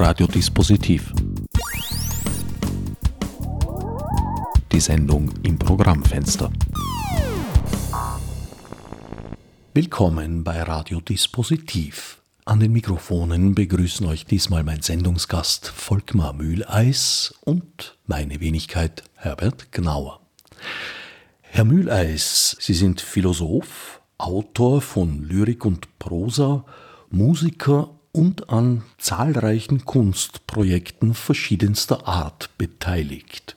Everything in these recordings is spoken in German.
Radiodispositiv. Die Sendung im Programmfenster. Willkommen bei Radiodispositiv. An den Mikrofonen begrüßen euch diesmal mein Sendungsgast Volkmar Mühleis und meine Wenigkeit Herbert Gnauer. Herr Mühleis, Sie sind Philosoph, Autor von Lyrik und Prosa, Musiker und an zahlreichen Kunstprojekten verschiedenster Art beteiligt.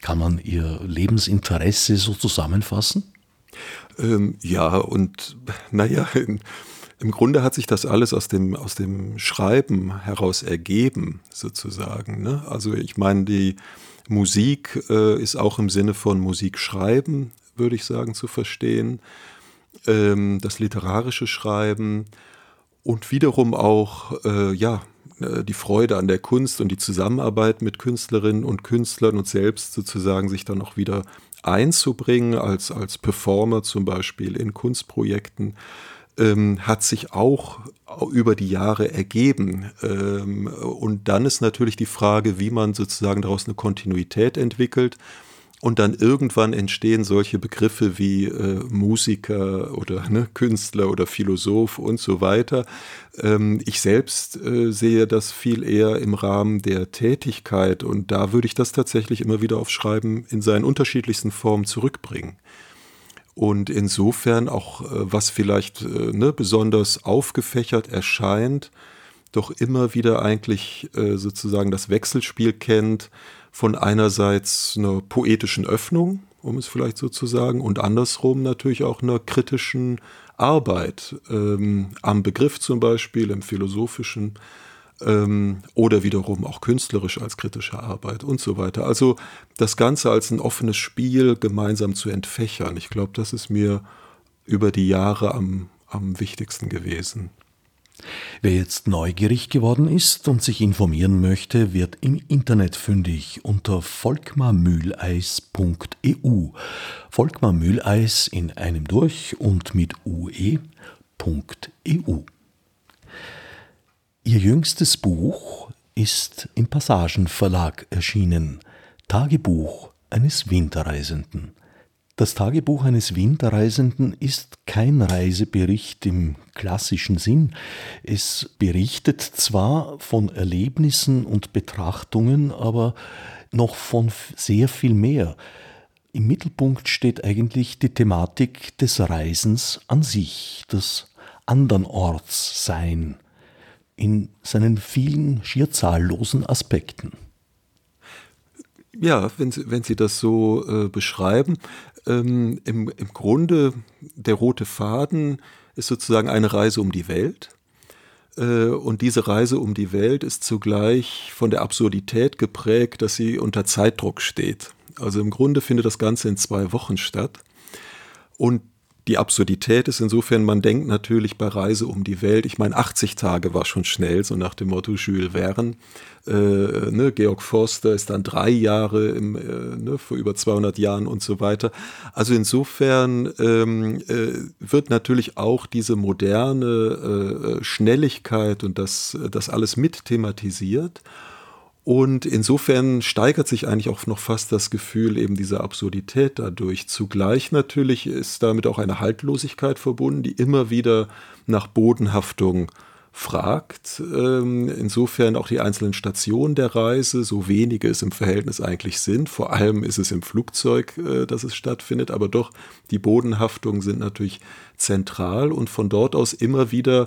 Kann man Ihr Lebensinteresse so zusammenfassen? Ähm, ja, und naja, im Grunde hat sich das alles aus dem, aus dem Schreiben heraus ergeben, sozusagen. Ne? Also ich meine, die Musik äh, ist auch im Sinne von Musik schreiben, würde ich sagen, zu verstehen. Ähm, das literarische Schreiben und wiederum auch, äh, ja, äh, die Freude an der Kunst und die Zusammenarbeit mit Künstlerinnen und Künstlern und selbst sozusagen sich dann auch wieder einzubringen als, als Performer zum Beispiel in Kunstprojekten, ähm, hat sich auch über die Jahre ergeben. Ähm, und dann ist natürlich die Frage, wie man sozusagen daraus eine Kontinuität entwickelt und dann irgendwann entstehen solche Begriffe wie äh, Musiker oder ne, Künstler oder Philosoph und so weiter. Ähm, ich selbst äh, sehe das viel eher im Rahmen der Tätigkeit und da würde ich das tatsächlich immer wieder auf Schreiben in seinen unterschiedlichsten Formen zurückbringen. Und insofern auch, äh, was vielleicht äh, ne, besonders aufgefächert erscheint, doch immer wieder eigentlich äh, sozusagen das Wechselspiel kennt von einerseits einer poetischen Öffnung, um es vielleicht so zu sagen, und andersrum natürlich auch einer kritischen Arbeit ähm, am Begriff zum Beispiel, im philosophischen ähm, oder wiederum auch künstlerisch als kritische Arbeit und so weiter. Also das Ganze als ein offenes Spiel gemeinsam zu entfächern. Ich glaube, das ist mir über die Jahre am, am wichtigsten gewesen. Wer jetzt neugierig geworden ist und sich informieren möchte, wird im Internet fündig unter volkmarmühleis.eu. Volkmar Mühleis in einem durch und mit ue.eu. Ihr jüngstes Buch ist im Passagenverlag erschienen. Tagebuch eines Winterreisenden. Das Tagebuch eines Winterreisenden ist kein Reisebericht im klassischen Sinn. Es berichtet zwar von Erlebnissen und Betrachtungen, aber noch von sehr viel mehr. Im Mittelpunkt steht eigentlich die Thematik des Reisens an sich, das Andernortssein in seinen vielen schier zahllosen Aspekten. Ja, wenn Sie, wenn Sie das so äh, beschreiben, ähm, im, im Grunde der rote Faden ist sozusagen eine Reise um die Welt. Äh, und diese Reise um die Welt ist zugleich von der Absurdität geprägt, dass sie unter Zeitdruck steht. Also im Grunde findet das Ganze in zwei Wochen statt. Und die Absurdität ist insofern, man denkt natürlich bei Reise um die Welt, ich meine 80 Tage war schon schnell, so nach dem Motto Jules Verne. Äh, ne, Georg Forster ist dann drei Jahre im, äh, ne, vor über 200 Jahren und so weiter. Also insofern ähm, äh, wird natürlich auch diese moderne äh, Schnelligkeit und das, das alles mit thematisiert. Und insofern steigert sich eigentlich auch noch fast das Gefühl eben dieser Absurdität dadurch. Zugleich natürlich ist damit auch eine Haltlosigkeit verbunden, die immer wieder nach Bodenhaftung fragt. Ähm, insofern auch die einzelnen Stationen der Reise, so wenige es im Verhältnis eigentlich sind. Vor allem ist es im Flugzeug, äh, dass es stattfindet, aber doch die Bodenhaftungen sind natürlich zentral und von dort aus immer wieder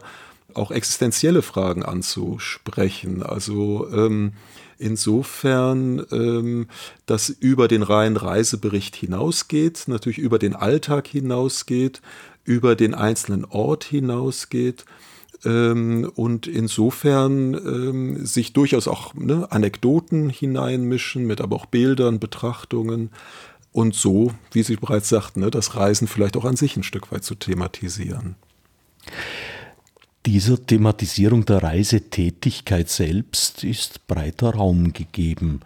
auch existenzielle Fragen anzusprechen. Also ähm, insofern, ähm, dass über den reinen Reisebericht hinausgeht, natürlich über den Alltag hinausgeht, über den einzelnen Ort hinausgeht ähm, und insofern ähm, sich durchaus auch ne, Anekdoten hineinmischen, mit aber auch Bildern, Betrachtungen und so, wie Sie bereits sagten, ne, das Reisen vielleicht auch an sich ein Stück weit zu thematisieren dieser Thematisierung der Reisetätigkeit selbst ist breiter Raum gegeben.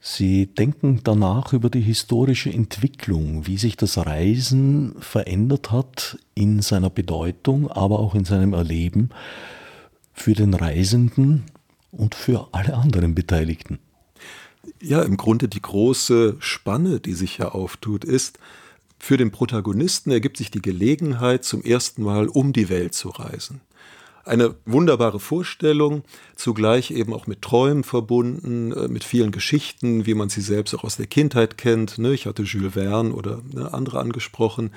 Sie denken danach über die historische Entwicklung, wie sich das Reisen verändert hat in seiner Bedeutung, aber auch in seinem Erleben für den Reisenden und für alle anderen Beteiligten. Ja, im Grunde die große Spanne, die sich ja auftut, ist, für den Protagonisten ergibt sich die Gelegenheit, zum ersten Mal um die Welt zu reisen. Eine wunderbare Vorstellung, zugleich eben auch mit Träumen verbunden, äh, mit vielen Geschichten, wie man sie selbst auch aus der Kindheit kennt. Ne? Ich hatte Jules Verne oder ne, andere angesprochen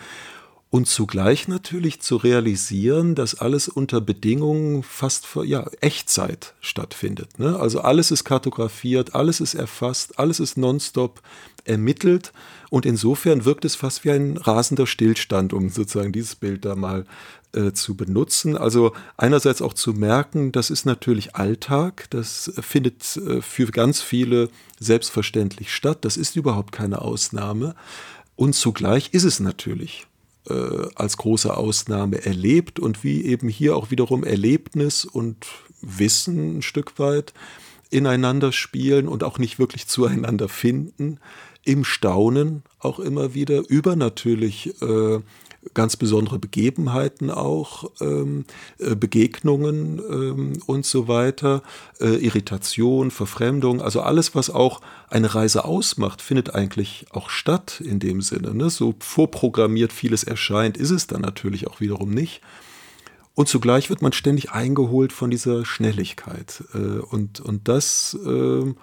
und zugleich natürlich zu realisieren, dass alles unter Bedingungen fast ja, Echtzeit stattfindet. Ne? Also alles ist kartografiert, alles ist erfasst, alles ist nonstop ermittelt. Und insofern wirkt es fast wie ein rasender Stillstand, um sozusagen dieses Bild da mal äh, zu benutzen. Also einerseits auch zu merken, das ist natürlich Alltag, das findet äh, für ganz viele selbstverständlich statt, das ist überhaupt keine Ausnahme. Und zugleich ist es natürlich äh, als große Ausnahme erlebt und wie eben hier auch wiederum Erlebnis und Wissen ein Stück weit ineinander spielen und auch nicht wirklich zueinander finden, im Staunen auch immer wieder, übernatürlich äh, ganz besondere Begebenheiten auch, ähm, äh, Begegnungen ähm, und so weiter, äh, Irritation, Verfremdung, also alles, was auch eine Reise ausmacht, findet eigentlich auch statt in dem Sinne. Ne? So vorprogrammiert vieles erscheint, ist es dann natürlich auch wiederum nicht. Und zugleich wird man ständig eingeholt von dieser Schnelligkeit. Äh, und, und das äh,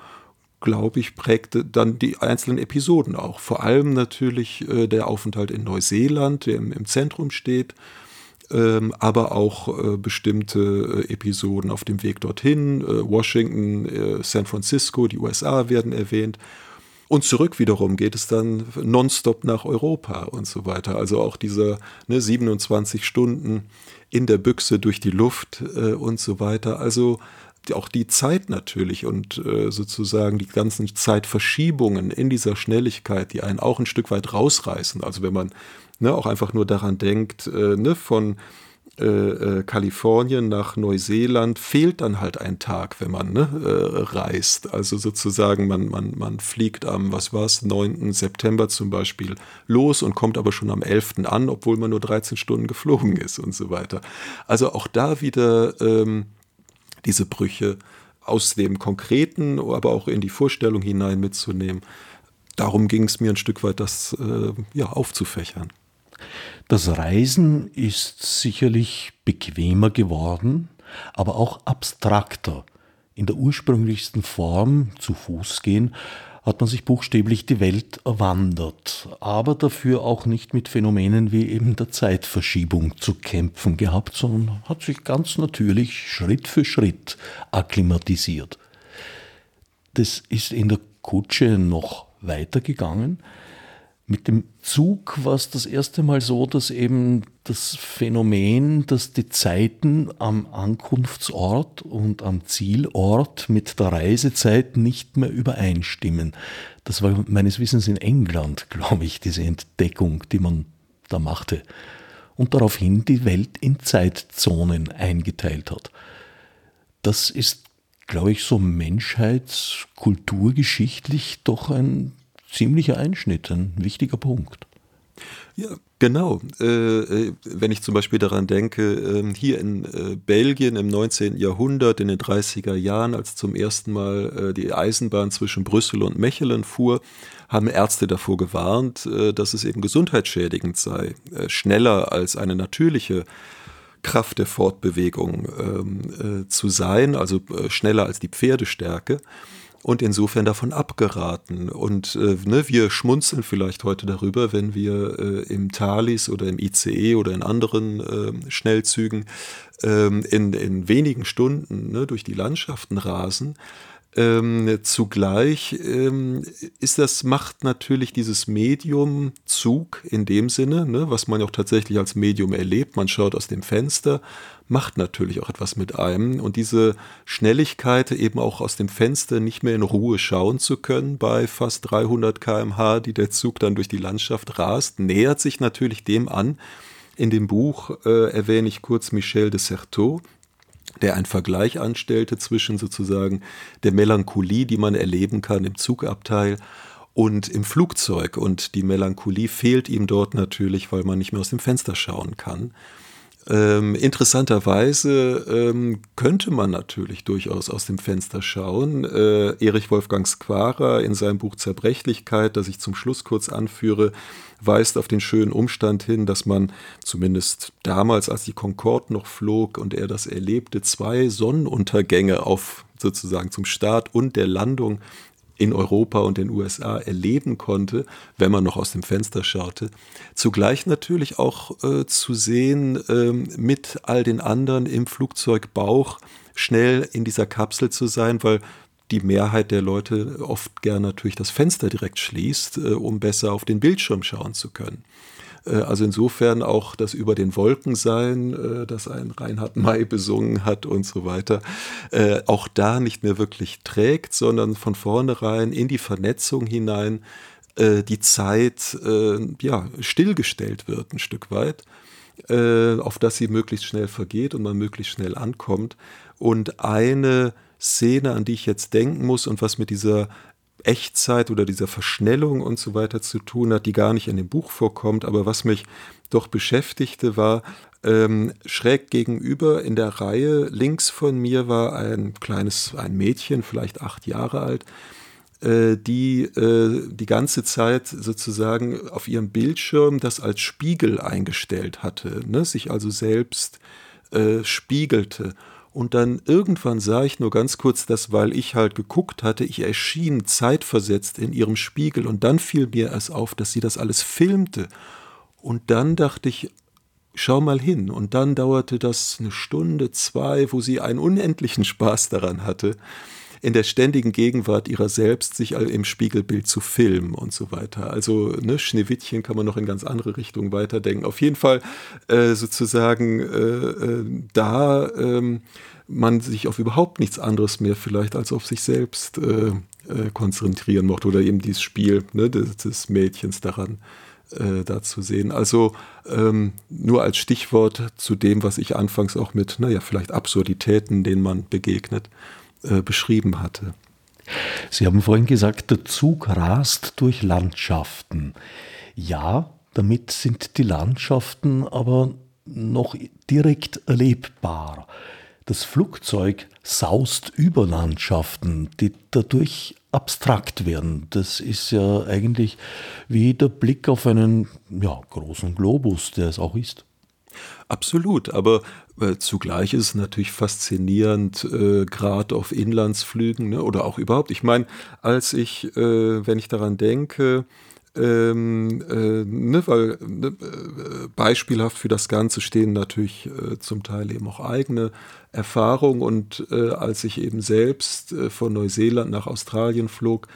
glaube ich, prägte dann die einzelnen Episoden auch. Vor allem natürlich äh, der Aufenthalt in Neuseeland, der im, im Zentrum steht, ähm, aber auch äh, bestimmte äh, Episoden auf dem Weg dorthin. Äh, Washington, äh, San Francisco, die USA werden erwähnt. Und zurück wiederum geht es dann nonstop nach Europa und so weiter. Also auch diese ne, 27 Stunden in der Büchse durch die Luft äh, und so weiter. Also auch die Zeit natürlich und äh, sozusagen die ganzen Zeitverschiebungen in dieser Schnelligkeit, die einen auch ein Stück weit rausreißen. Also wenn man ne, auch einfach nur daran denkt, äh, ne, von äh, äh Kalifornien nach Neuseeland fehlt dann halt ein Tag, wenn man ne, äh, reist. Also sozusagen, man, man, man fliegt am, was war es, 9. September zum Beispiel los und kommt aber schon am 11. an, obwohl man nur 13 Stunden geflogen ist und so weiter. Also auch da wieder ähm, diese Brüche aus dem Konkreten, aber auch in die Vorstellung hinein mitzunehmen. Darum ging es mir ein Stück weit, das äh, ja, aufzufächern. Das Reisen ist sicherlich bequemer geworden, aber auch abstrakter. In der ursprünglichsten Form zu Fuß gehen hat man sich buchstäblich die Welt erwandert, aber dafür auch nicht mit Phänomenen wie eben der Zeitverschiebung zu kämpfen gehabt, sondern hat sich ganz natürlich Schritt für Schritt akklimatisiert. Das ist in der Kutsche noch weitergegangen. Mit dem Zug war es das erste Mal so, dass eben das Phänomen, dass die Zeiten am Ankunftsort und am Zielort mit der Reisezeit nicht mehr übereinstimmen. Das war meines Wissens in England, glaube ich, diese Entdeckung, die man da machte. Und daraufhin die Welt in Zeitzonen eingeteilt hat. Das ist, glaube ich, so menschheitskulturgeschichtlich doch ein ziemlicher Einschnitt, ein wichtiger Punkt. Ja, genau. Äh, äh, wenn ich zum Beispiel daran denke, äh, hier in äh, Belgien im 19. Jahrhundert, in den 30er Jahren, als zum ersten Mal äh, die Eisenbahn zwischen Brüssel und Mechelen fuhr, haben Ärzte davor gewarnt, äh, dass es eben gesundheitsschädigend sei, schneller als eine natürliche Kraft der Fortbewegung ähm, zu sein, also schneller als die Pferdestärke und insofern davon abgeraten. Und äh, ne, wir schmunzeln vielleicht heute darüber, wenn wir äh, im Thalys oder im ICE oder in anderen äh, Schnellzügen ähm, in, in wenigen Stunden ne, durch die Landschaften rasen. Ähm, zugleich ähm, ist das, macht natürlich dieses Medium Zug in dem Sinne, ne, was man ja auch tatsächlich als Medium erlebt. Man schaut aus dem Fenster, macht natürlich auch etwas mit einem. Und diese Schnelligkeit, eben auch aus dem Fenster nicht mehr in Ruhe schauen zu können, bei fast 300 km/h, die der Zug dann durch die Landschaft rast, nähert sich natürlich dem an. In dem Buch äh, erwähne ich kurz Michel de Certeau, der einen Vergleich anstellte zwischen sozusagen der Melancholie, die man erleben kann im Zugabteil und im Flugzeug. Und die Melancholie fehlt ihm dort natürlich, weil man nicht mehr aus dem Fenster schauen kann. Ähm, interessanterweise ähm, könnte man natürlich durchaus aus dem Fenster schauen. Äh, Erich Wolfgang Squara in seinem Buch Zerbrechlichkeit, das ich zum Schluss kurz anführe, weist auf den schönen Umstand hin, dass man zumindest damals, als die Concorde noch flog und er das erlebte, zwei Sonnenuntergänge auf sozusagen zum Start und der Landung in Europa und den USA erleben konnte, wenn man noch aus dem Fenster schaute. Zugleich natürlich auch äh, zu sehen, äh, mit all den anderen im Flugzeugbauch schnell in dieser Kapsel zu sein, weil die Mehrheit der Leute oft gern natürlich das Fenster direkt schließt, äh, um besser auf den Bildschirm schauen zu können. Äh, also insofern auch das über den Wolken sein, äh, das ein Reinhard May besungen hat und so weiter, äh, auch da nicht mehr wirklich trägt, sondern von vornherein in die Vernetzung hinein die Zeit ja, stillgestellt wird ein Stück weit, auf dass sie möglichst schnell vergeht und man möglichst schnell ankommt. Und eine Szene, an die ich jetzt denken muss und was mit dieser Echtzeit oder dieser Verschnellung und so weiter zu tun hat, die gar nicht in dem Buch vorkommt. Aber was mich doch beschäftigte, war ähm, schräg gegenüber in der Reihe links von mir war ein kleines, ein Mädchen, vielleicht acht Jahre alt, äh, die äh, die ganze Zeit sozusagen auf ihrem Bildschirm das als Spiegel eingestellt hatte, ne? sich also selbst äh, spiegelte. Und dann irgendwann sah ich nur ganz kurz das, weil ich halt geguckt hatte, ich erschien zeitversetzt in ihrem Spiegel und dann fiel mir erst auf, dass sie das alles filmte. Und dann dachte ich, schau mal hin. Und dann dauerte das eine Stunde, zwei, wo sie einen unendlichen Spaß daran hatte in der ständigen Gegenwart ihrer selbst sich im Spiegelbild zu filmen und so weiter. Also ne, Schneewittchen kann man noch in ganz andere Richtungen weiterdenken. Auf jeden Fall äh, sozusagen äh, äh, da ähm, man sich auf überhaupt nichts anderes mehr vielleicht als auf sich selbst äh, äh, konzentrieren mochte oder eben dieses Spiel ne, des, des Mädchens daran äh, da zu sehen. Also ähm, nur als Stichwort zu dem, was ich anfangs auch mit, naja, vielleicht Absurditäten, denen man begegnet, äh, beschrieben hatte. Sie haben vorhin gesagt, der Zug rast durch Landschaften. Ja, damit sind die Landschaften aber noch direkt erlebbar. Das Flugzeug saust über Landschaften, die dadurch abstrakt werden. Das ist ja eigentlich wie der Blick auf einen ja, großen Globus, der es auch ist. Absolut, aber äh, zugleich ist es natürlich faszinierend, äh, gerade auf Inlandsflügen ne, oder auch überhaupt. Ich meine, als ich, äh, wenn ich daran denke, ähm, äh, ne, weil ne, äh, beispielhaft für das Ganze stehen natürlich äh, zum Teil eben auch eigene Erfahrungen und äh, als ich eben selbst äh, von Neuseeland nach Australien flog,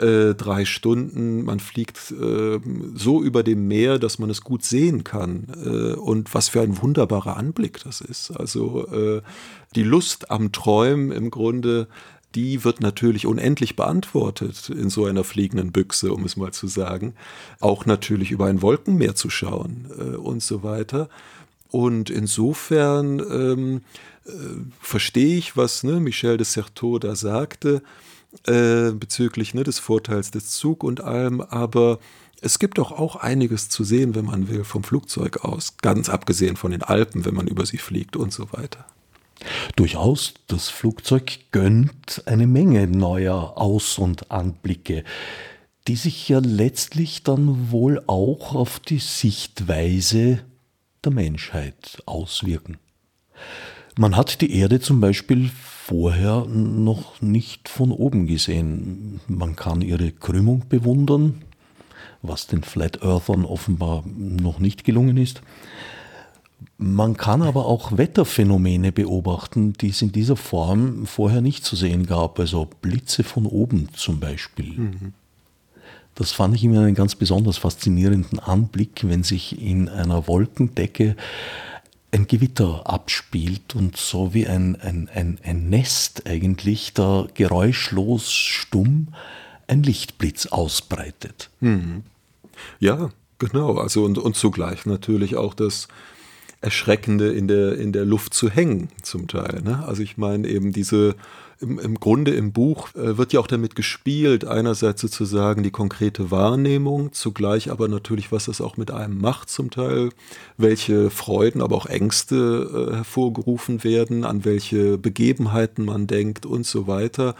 äh, drei Stunden. Man fliegt äh, so über dem Meer, dass man es gut sehen kann. Äh, und was für ein wunderbarer Anblick das ist. Also äh, die Lust am Träumen im Grunde, die wird natürlich unendlich beantwortet in so einer fliegenden Büchse, um es mal zu sagen. Auch natürlich über ein Wolkenmeer zu schauen äh, und so weiter. Und insofern ähm, äh, verstehe ich, was ne, Michel de Certeau da sagte äh, bezüglich ne, des Vorteils des Zug und allem, aber es gibt doch auch einiges zu sehen, wenn man will, vom Flugzeug aus, ganz abgesehen von den Alpen, wenn man über sie fliegt und so weiter. Durchaus, das Flugzeug gönnt eine Menge neuer Aus- und Anblicke, die sich ja letztlich dann wohl auch auf die Sichtweise der Menschheit auswirken. Man hat die Erde zum Beispiel vorher noch nicht von oben gesehen. Man kann ihre Krümmung bewundern, was den Flat Earthern offenbar noch nicht gelungen ist. Man kann aber auch Wetterphänomene beobachten, die es in dieser Form vorher nicht zu sehen gab, also Blitze von oben zum Beispiel. Mhm. Das fand ich immer einen ganz besonders faszinierenden Anblick, wenn sich in einer Wolkendecke ein Gewitter abspielt und so wie ein, ein, ein, ein Nest eigentlich da geräuschlos stumm ein Lichtblitz ausbreitet. Mhm. Ja, genau. Also und, und zugleich natürlich auch das Erschreckende in der, in der Luft zu hängen, zum Teil. Ne? Also ich meine eben diese, im, im Grunde im Buch äh, wird ja auch damit gespielt, einerseits sozusagen die konkrete Wahrnehmung, zugleich aber natürlich, was das auch mit einem macht zum Teil, welche Freuden, aber auch Ängste äh, hervorgerufen werden, an welche Begebenheiten man denkt und so weiter.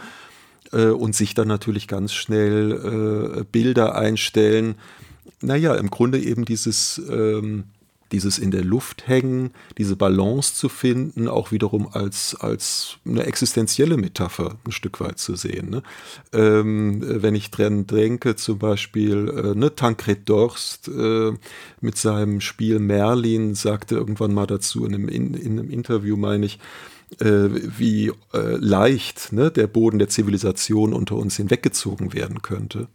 Äh, und sich dann natürlich ganz schnell äh, Bilder einstellen. Naja, im Grunde eben dieses... Ähm, dieses in der Luft hängen, diese Balance zu finden, auch wiederum als, als eine existenzielle Metapher ein Stück weit zu sehen. Ne? Ähm, wenn ich dran denke, zum Beispiel äh, ne, Tancred Dorst äh, mit seinem Spiel Merlin sagte irgendwann mal dazu in einem, in, in einem Interview, meine ich, äh, wie äh, leicht ne, der Boden der Zivilisation unter uns hinweggezogen werden könnte.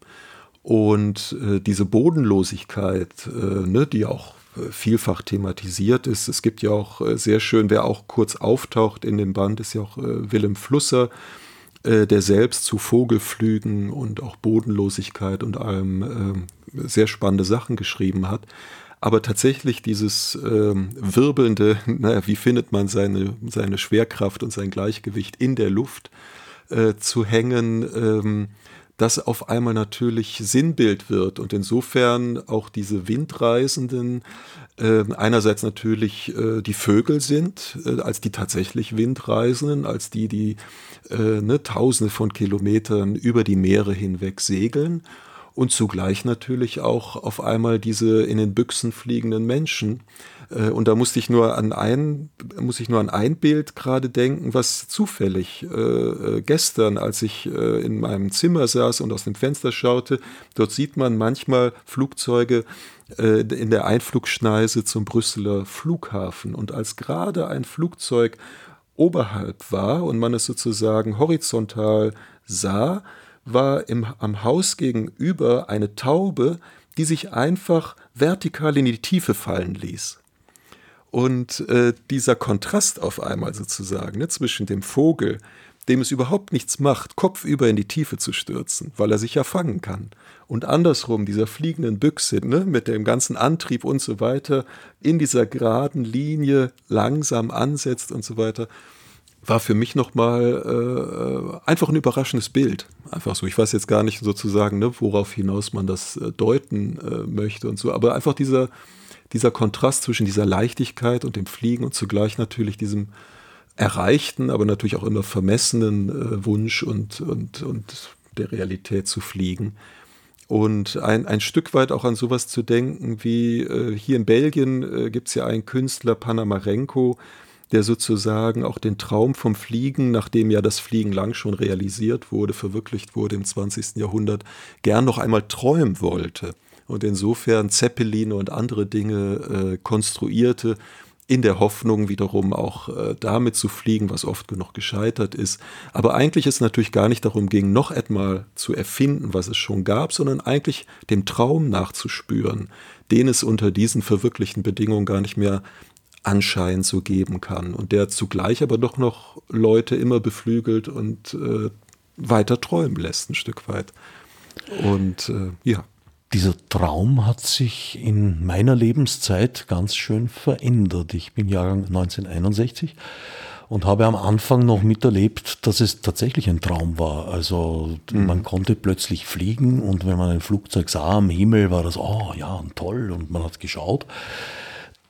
Und äh, diese Bodenlosigkeit, äh, ne, die auch vielfach thematisiert ist. Es gibt ja auch äh, sehr schön, wer auch kurz auftaucht in dem Band, ist ja auch äh, Willem Flusser, äh, der selbst zu Vogelflügen und auch Bodenlosigkeit und allem sehr spannende Sachen geschrieben hat. Aber tatsächlich dieses ähm, wirbelnde, naja, wie findet man seine, seine Schwerkraft und sein Gleichgewicht in der Luft äh, zu hängen, ähm, das auf einmal natürlich Sinnbild wird. Und insofern auch diese Windreisenden äh, einerseits natürlich äh, die Vögel sind, äh, als die tatsächlich Windreisenden, als die, die äh, ne, Tausende von Kilometern über die Meere hinweg segeln. Und zugleich natürlich auch auf einmal diese in den Büchsen fliegenden Menschen, äh, und da musste ich nur an ein, muss ich nur an ein Bild gerade denken, was zufällig äh, äh, gestern, als ich äh, in meinem Zimmer saß und aus dem Fenster schaute, dort sieht man manchmal Flugzeuge äh, in der Einflugschneise zum Brüsseler Flughafen. Und als gerade ein Flugzeug oberhalb war und man es sozusagen horizontal sah, war im, am Haus gegenüber eine Taube, die sich einfach vertikal in die Tiefe fallen ließ. Und äh, dieser Kontrast auf einmal sozusagen ne, zwischen dem Vogel, dem es überhaupt nichts macht, kopfüber in die Tiefe zu stürzen, weil er sich ja fangen kann. Und andersrum, dieser fliegenden Büchse ne, mit dem ganzen Antrieb und so weiter, in dieser geraden Linie langsam ansetzt und so weiter, war für mich nochmal äh, einfach ein überraschendes Bild. Einfach so. Ich weiß jetzt gar nicht sozusagen, ne, worauf hinaus man das äh, deuten äh, möchte und so, aber einfach dieser dieser Kontrast zwischen dieser Leichtigkeit und dem Fliegen und zugleich natürlich diesem erreichten, aber natürlich auch immer vermessenen äh, Wunsch und, und, und der Realität zu fliegen. Und ein, ein Stück weit auch an sowas zu denken, wie äh, hier in Belgien äh, gibt es ja einen Künstler, Panamarenko, der sozusagen auch den Traum vom Fliegen, nachdem ja das Fliegen lang schon realisiert wurde, verwirklicht wurde im 20. Jahrhundert, gern noch einmal träumen wollte und insofern Zeppeline und andere Dinge äh, konstruierte, in der Hoffnung wiederum auch äh, damit zu fliegen, was oft genug gescheitert ist. Aber eigentlich es natürlich gar nicht darum ging, noch etmal zu erfinden, was es schon gab, sondern eigentlich dem Traum nachzuspüren, den es unter diesen verwirklichten Bedingungen gar nicht mehr anscheinend so geben kann und der zugleich aber doch noch Leute immer beflügelt und äh, weiter träumen lässt ein Stück weit. Und äh, ja. Dieser Traum hat sich in meiner Lebenszeit ganz schön verändert. Ich bin Jahrgang 1961 und habe am Anfang noch miterlebt, dass es tatsächlich ein Traum war. Also mhm. man konnte plötzlich fliegen und wenn man ein Flugzeug sah am Himmel, war das, oh ja, toll und man hat geschaut.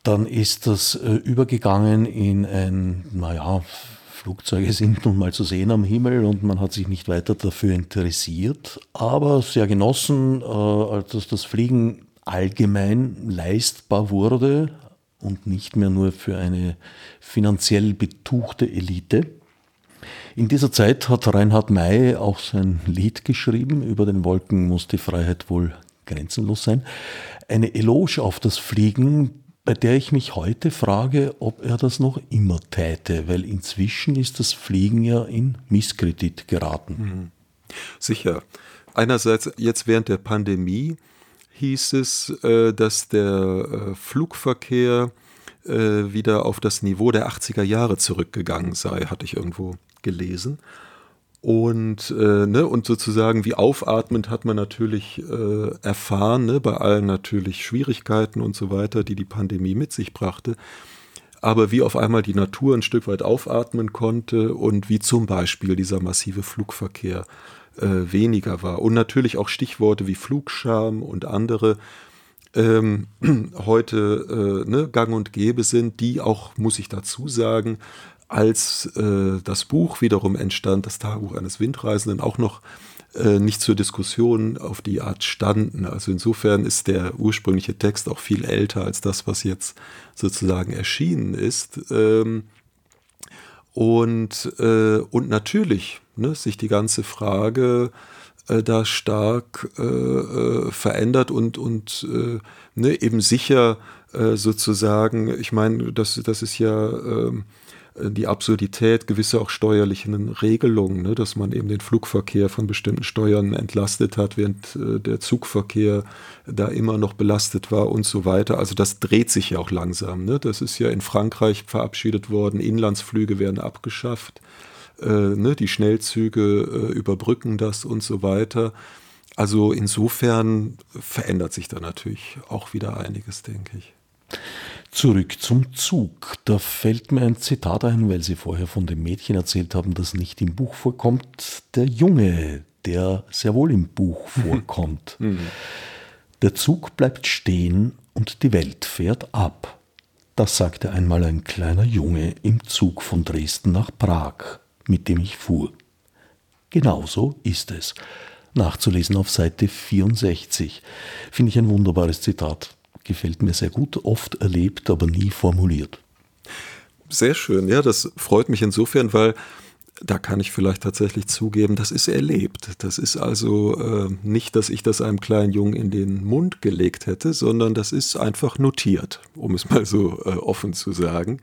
Dann ist das äh, übergegangen in ein, naja, Flugzeuge sind nun mal zu sehen am Himmel und man hat sich nicht weiter dafür interessiert, aber sehr genossen, äh, dass das Fliegen allgemein leistbar wurde und nicht mehr nur für eine finanziell betuchte Elite. In dieser Zeit hat Reinhard May auch sein Lied geschrieben, über den Wolken muss die Freiheit wohl grenzenlos sein. Eine Eloge auf das Fliegen, bei der ich mich heute frage, ob er das noch immer täte, weil inzwischen ist das Fliegen ja in Misskredit geraten. Mhm. Sicher. Einerseits jetzt während der Pandemie hieß es, äh, dass der äh, Flugverkehr äh, wieder auf das Niveau der 80er Jahre zurückgegangen sei, hatte ich irgendwo gelesen. Und, äh, ne, und sozusagen wie aufatmend hat man natürlich äh, erfahren, ne, bei allen natürlich Schwierigkeiten und so weiter, die die Pandemie mit sich brachte. aber wie auf einmal die Natur ein Stück weit aufatmen konnte und wie zum Beispiel dieser massive Flugverkehr äh, weniger war. Und natürlich auch Stichworte wie Flugscham und andere ähm, heute äh, ne, gang und gäbe sind, die auch, muss ich dazu sagen, als äh, das Buch wiederum entstand, das Tagebuch eines Windreisenden, auch noch äh, nicht zur Diskussion auf die Art standen. Also insofern ist der ursprüngliche Text auch viel älter als das, was jetzt sozusagen erschienen ist. Ähm, und, äh, und natürlich ne, sich die ganze Frage äh, da stark äh, äh verändert und, und ne, eben sicher sozusagen, ich meine, das, das ist ja ähm, die Absurdität gewisser auch steuerlichen Regelungen, ne, dass man eben den Flugverkehr von bestimmten Steuern entlastet hat, während äh, der Zugverkehr da immer noch belastet war und so weiter. Also das dreht sich ja auch langsam. Ne? Das ist ja in Frankreich verabschiedet worden, Inlandsflüge werden abgeschafft, äh, ne? die Schnellzüge äh, überbrücken das und so weiter. Also insofern verändert sich da natürlich auch wieder einiges, denke ich. Zurück zum Zug. Da fällt mir ein Zitat ein, weil Sie vorher von dem Mädchen erzählt haben, das nicht im Buch vorkommt. Der Junge, der sehr wohl im Buch vorkommt. Mhm. Der Zug bleibt stehen und die Welt fährt ab. Das sagte einmal ein kleiner Junge im Zug von Dresden nach Prag, mit dem ich fuhr. Genauso ist es. Nachzulesen auf Seite 64. Finde ich ein wunderbares Zitat gefällt mir sehr gut, oft erlebt, aber nie formuliert. Sehr schön, ja, das freut mich insofern, weil da kann ich vielleicht tatsächlich zugeben, das ist erlebt. Das ist also äh, nicht, dass ich das einem kleinen Jungen in den Mund gelegt hätte, sondern das ist einfach notiert, um es mal so äh, offen zu sagen.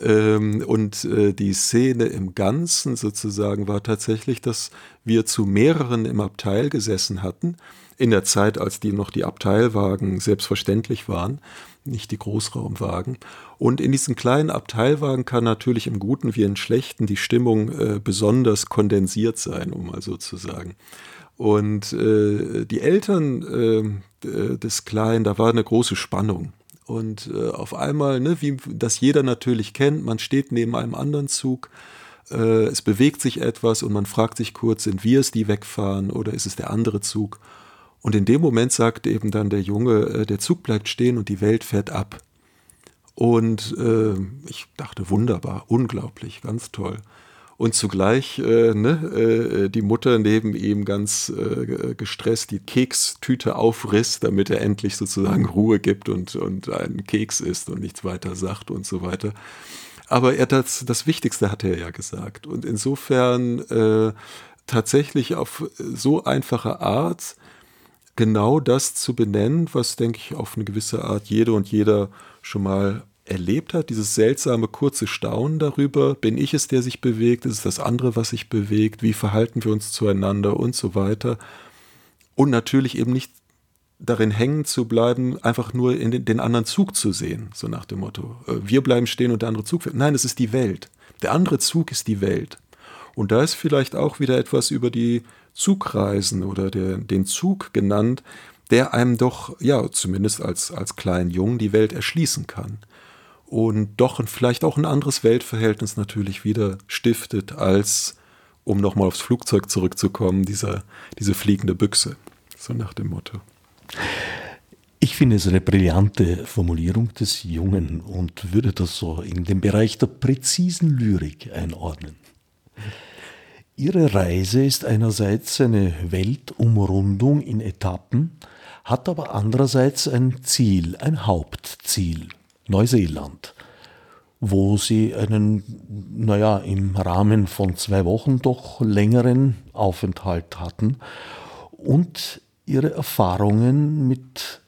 Ähm, und äh, die Szene im Ganzen sozusagen war tatsächlich, dass wir zu mehreren im Abteil gesessen hatten in der Zeit, als die noch die Abteilwagen selbstverständlich waren, nicht die Großraumwagen. Und in diesen kleinen Abteilwagen kann natürlich im Guten wie im Schlechten die Stimmung äh, besonders kondensiert sein, um mal so zu sagen. Und äh, die Eltern äh, des Kleinen, da war eine große Spannung. Und äh, auf einmal, ne, wie das jeder natürlich kennt, man steht neben einem anderen Zug, äh, es bewegt sich etwas und man fragt sich kurz, sind wir es, die wegfahren oder ist es der andere Zug? Und in dem Moment sagt eben dann der Junge, äh, der Zug bleibt stehen und die Welt fährt ab. Und äh, ich dachte, wunderbar, unglaublich, ganz toll. Und zugleich äh, ne, äh, die Mutter neben ihm ganz äh, gestresst die Kekstüte aufriss, damit er endlich sozusagen Ruhe gibt und, und einen Keks isst und nichts weiter sagt und so weiter. Aber er das, das Wichtigste hat er ja gesagt. Und insofern äh, tatsächlich auf so einfache Art genau das zu benennen, was, denke ich, auf eine gewisse Art jede und jeder schon mal erlebt hat, dieses seltsame kurze Staunen darüber, bin ich es, der sich bewegt, ist es das andere, was sich bewegt, wie verhalten wir uns zueinander und so weiter. Und natürlich eben nicht darin hängen zu bleiben, einfach nur in den, den anderen Zug zu sehen, so nach dem Motto, äh, wir bleiben stehen und der andere Zug fährt. Nein, es ist die Welt. Der andere Zug ist die Welt. Und da ist vielleicht auch wieder etwas über die Zugreisen oder der, den Zug genannt, der einem doch, ja, zumindest als, als kleinen Jungen die Welt erschließen kann. Und doch vielleicht auch ein anderes Weltverhältnis natürlich wieder stiftet, als, um nochmal aufs Flugzeug zurückzukommen, dieser, diese fliegende Büchse. So nach dem Motto. Ich finde es eine brillante Formulierung des Jungen und würde das so in den Bereich der präzisen Lyrik einordnen. Ihre Reise ist einerseits eine Weltumrundung in Etappen, hat aber andererseits ein Ziel, ein Hauptziel, Neuseeland, wo sie einen, naja, im Rahmen von zwei Wochen doch längeren Aufenthalt hatten und ihre Erfahrungen mit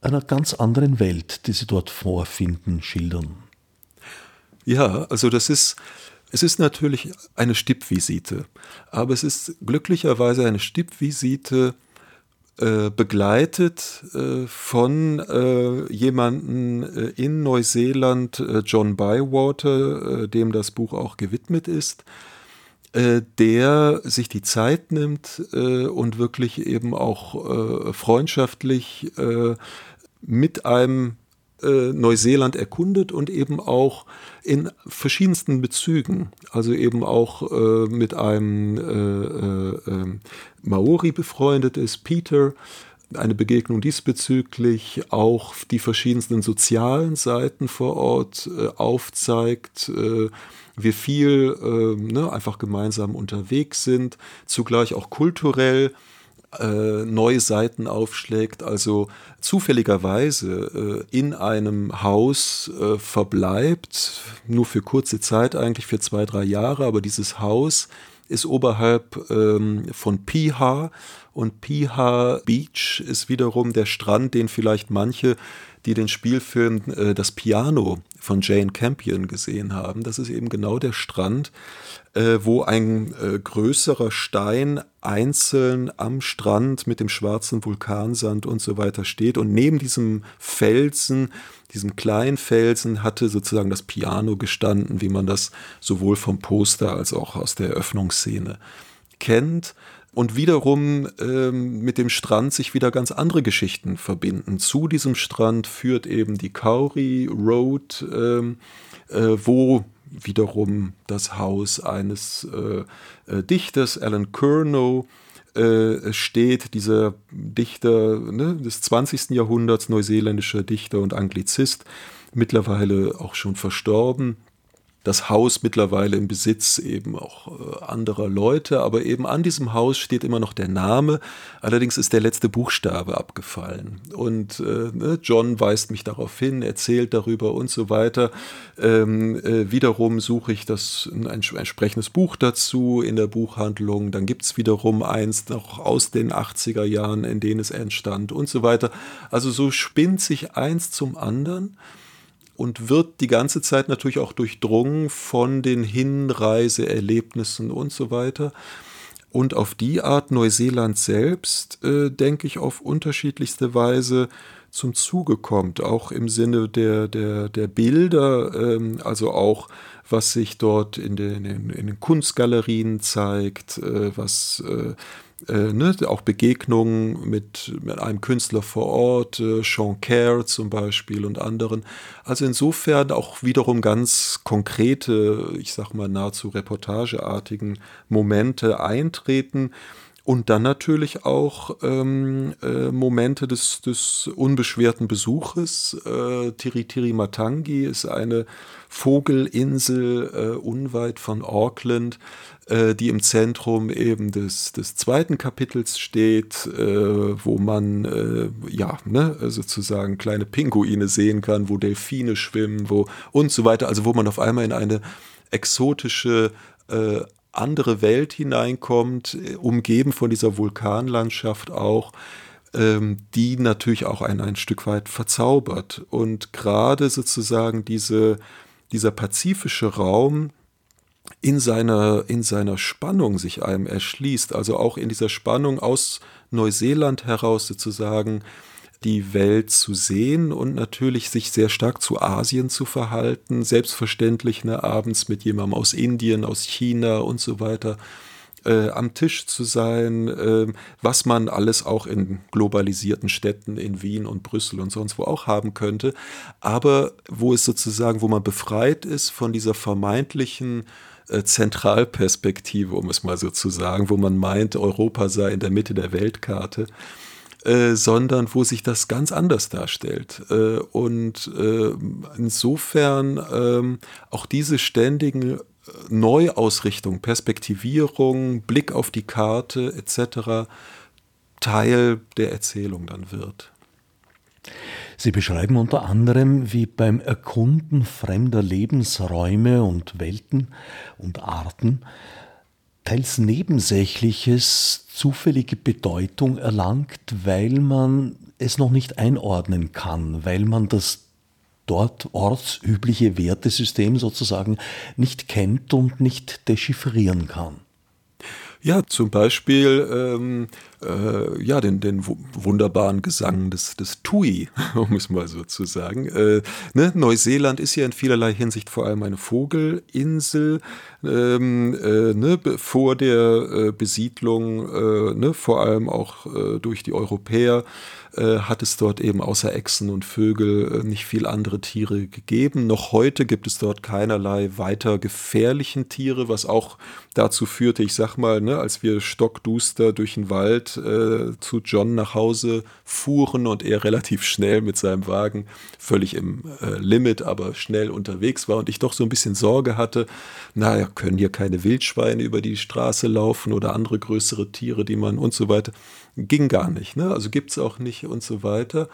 einer ganz anderen Welt, die sie dort vorfinden, schildern. Ja, also das ist es ist natürlich eine Stippvisite, aber es ist glücklicherweise eine Stippvisite äh, begleitet äh, von äh, jemanden äh, in Neuseeland, äh, John Bywater, äh, dem das Buch auch gewidmet ist, der sich die Zeit nimmt und wirklich eben auch freundschaftlich mit einem äh, Neuseeland erkundet und eben auch in verschiedensten Bezügen. Also eben auch äh, mit einem äh, äh, ähm, Maori befreundet ist, Peter. Eine Begegnung diesbezüglich auch die verschiedensten sozialen Seiten vor Ort äh, aufzeigt, äh, wir viel ähm, ne, einfach gemeinsam unterwegs sind, zugleich auch kulturell äh, neue Seiten aufschlägt, also zufälligerweise äh, in einem Haus äh, verbleibt, nur für kurze Zeit eigentlich, für zwei, drei Jahre, aber dieses Haus ist oberhalb ähm, von Piha und Piha Beach ist wiederum der Strand, den vielleicht manche, die den Spielfilm äh, Das Piano von Jane Campion gesehen haben. Das ist eben genau der Strand, äh, wo ein äh, größerer Stein einzeln am Strand mit dem schwarzen Vulkansand und so weiter steht. Und neben diesem Felsen, diesem kleinen Felsen, hatte sozusagen das Piano gestanden, wie man das sowohl vom Poster als auch aus der Eröffnungsszene kennt und wiederum ähm, mit dem Strand sich wieder ganz andere Geschichten verbinden. Zu diesem Strand führt eben die Kauri Road, ähm, äh, wo wiederum das Haus eines äh, äh, Dichters, Alan Curnow, äh, steht, dieser Dichter ne, des 20. Jahrhunderts, neuseeländischer Dichter und Anglizist, mittlerweile auch schon verstorben, das Haus mittlerweile im Besitz eben auch äh, anderer Leute, aber eben an diesem Haus steht immer noch der Name. Allerdings ist der letzte Buchstabe abgefallen. Und äh, ne, John weist mich darauf hin, erzählt darüber und so weiter. Ähm, äh, wiederum suche ich das ein, ein entsprechendes Buch dazu in der Buchhandlung. Dann gibt es wiederum eins noch aus den 80er Jahren, in denen es entstand und so weiter. Also so spinnt sich eins zum anderen und wird die ganze Zeit natürlich auch durchdrungen von den Hinreiseerlebnissen und so weiter. Und auf die Art Neuseeland selbst, äh, denke ich, auf unterschiedlichste Weise zum Zuge kommt, auch im Sinne der, der, der Bilder, ähm, also auch was sich dort in den, in, in den Kunstgalerien zeigt, äh, was äh, äh, ne, auch Begegnungen mit, mit, einem Künstler vor Ort, äh, Sean Kerr zum Beispiel und anderen. Also insofern auch wiederum ganz konkrete, ich sag mal nahezu reportageartigen Momente eintreten. Und dann natürlich auch ähm, äh, Momente des, des unbeschwerten Besuches. Äh, Tiritiri Matangi ist eine Vogelinsel äh, unweit von Auckland, äh, die im Zentrum eben des, des zweiten Kapitels steht, äh, wo man äh, ja ne, sozusagen kleine Pinguine sehen kann, wo Delfine schwimmen, wo und so weiter. Also wo man auf einmal in eine exotische äh, andere Welt hineinkommt, äh, umgeben von dieser Vulkanlandschaft auch, ähm, die natürlich auch ein, ein Stück weit verzaubert. Und gerade sozusagen diese, dieser pazifische Raum, in seiner, in seiner Spannung sich einem erschließt, also auch in dieser Spannung aus Neuseeland heraus sozusagen die Welt zu sehen und natürlich sich sehr stark zu Asien zu verhalten, selbstverständlich ne, abends mit jemandem aus Indien, aus China und so weiter äh, am Tisch zu sein, äh, was man alles auch in globalisierten Städten in Wien und Brüssel und sonst wo auch haben könnte, aber wo es sozusagen, wo man befreit ist von dieser vermeintlichen äh, Zentralperspektive, um es mal so zu sagen, wo man meint, Europa sei in der Mitte der Weltkarte. Äh, sondern wo sich das ganz anders darstellt. Äh, und äh, insofern ähm, auch diese ständigen äh, Neuausrichtung, Perspektivierung, Blick auf die Karte etc. Teil der Erzählung dann wird. Sie beschreiben unter anderem, wie beim Erkunden fremder Lebensräume und Welten und Arten teils Nebensächliches zufällige Bedeutung erlangt, weil man es noch nicht einordnen kann, weil man das dort ortsübliche Wertesystem sozusagen nicht kennt und nicht dechiffrieren kann. Ja, zum Beispiel ähm, äh, ja, den, den wunderbaren Gesang des, des Tui, um es mal so zu sagen. Äh, ne? Neuseeland ist ja in vielerlei Hinsicht vor allem eine Vogelinsel. Ähm, äh, ne? Vor der äh, Besiedlung, äh, ne? vor allem auch äh, durch die Europäer, hat es dort eben außer Echsen und Vögel äh, nicht viel andere Tiere gegeben. Noch heute gibt es dort keinerlei weiter gefährlichen Tiere, was auch dazu führte, ich sag mal, ne, als wir stockduster durch den Wald äh, zu John nach Hause fuhren und er relativ schnell mit seinem Wagen völlig im äh, Limit, aber schnell unterwegs war und ich doch so ein bisschen Sorge hatte, naja, können hier keine Wildschweine über die Straße laufen oder andere größere Tiere, die man und so weiter. Ging gar nicht, ne? Also gibt es auch nicht und so weiter.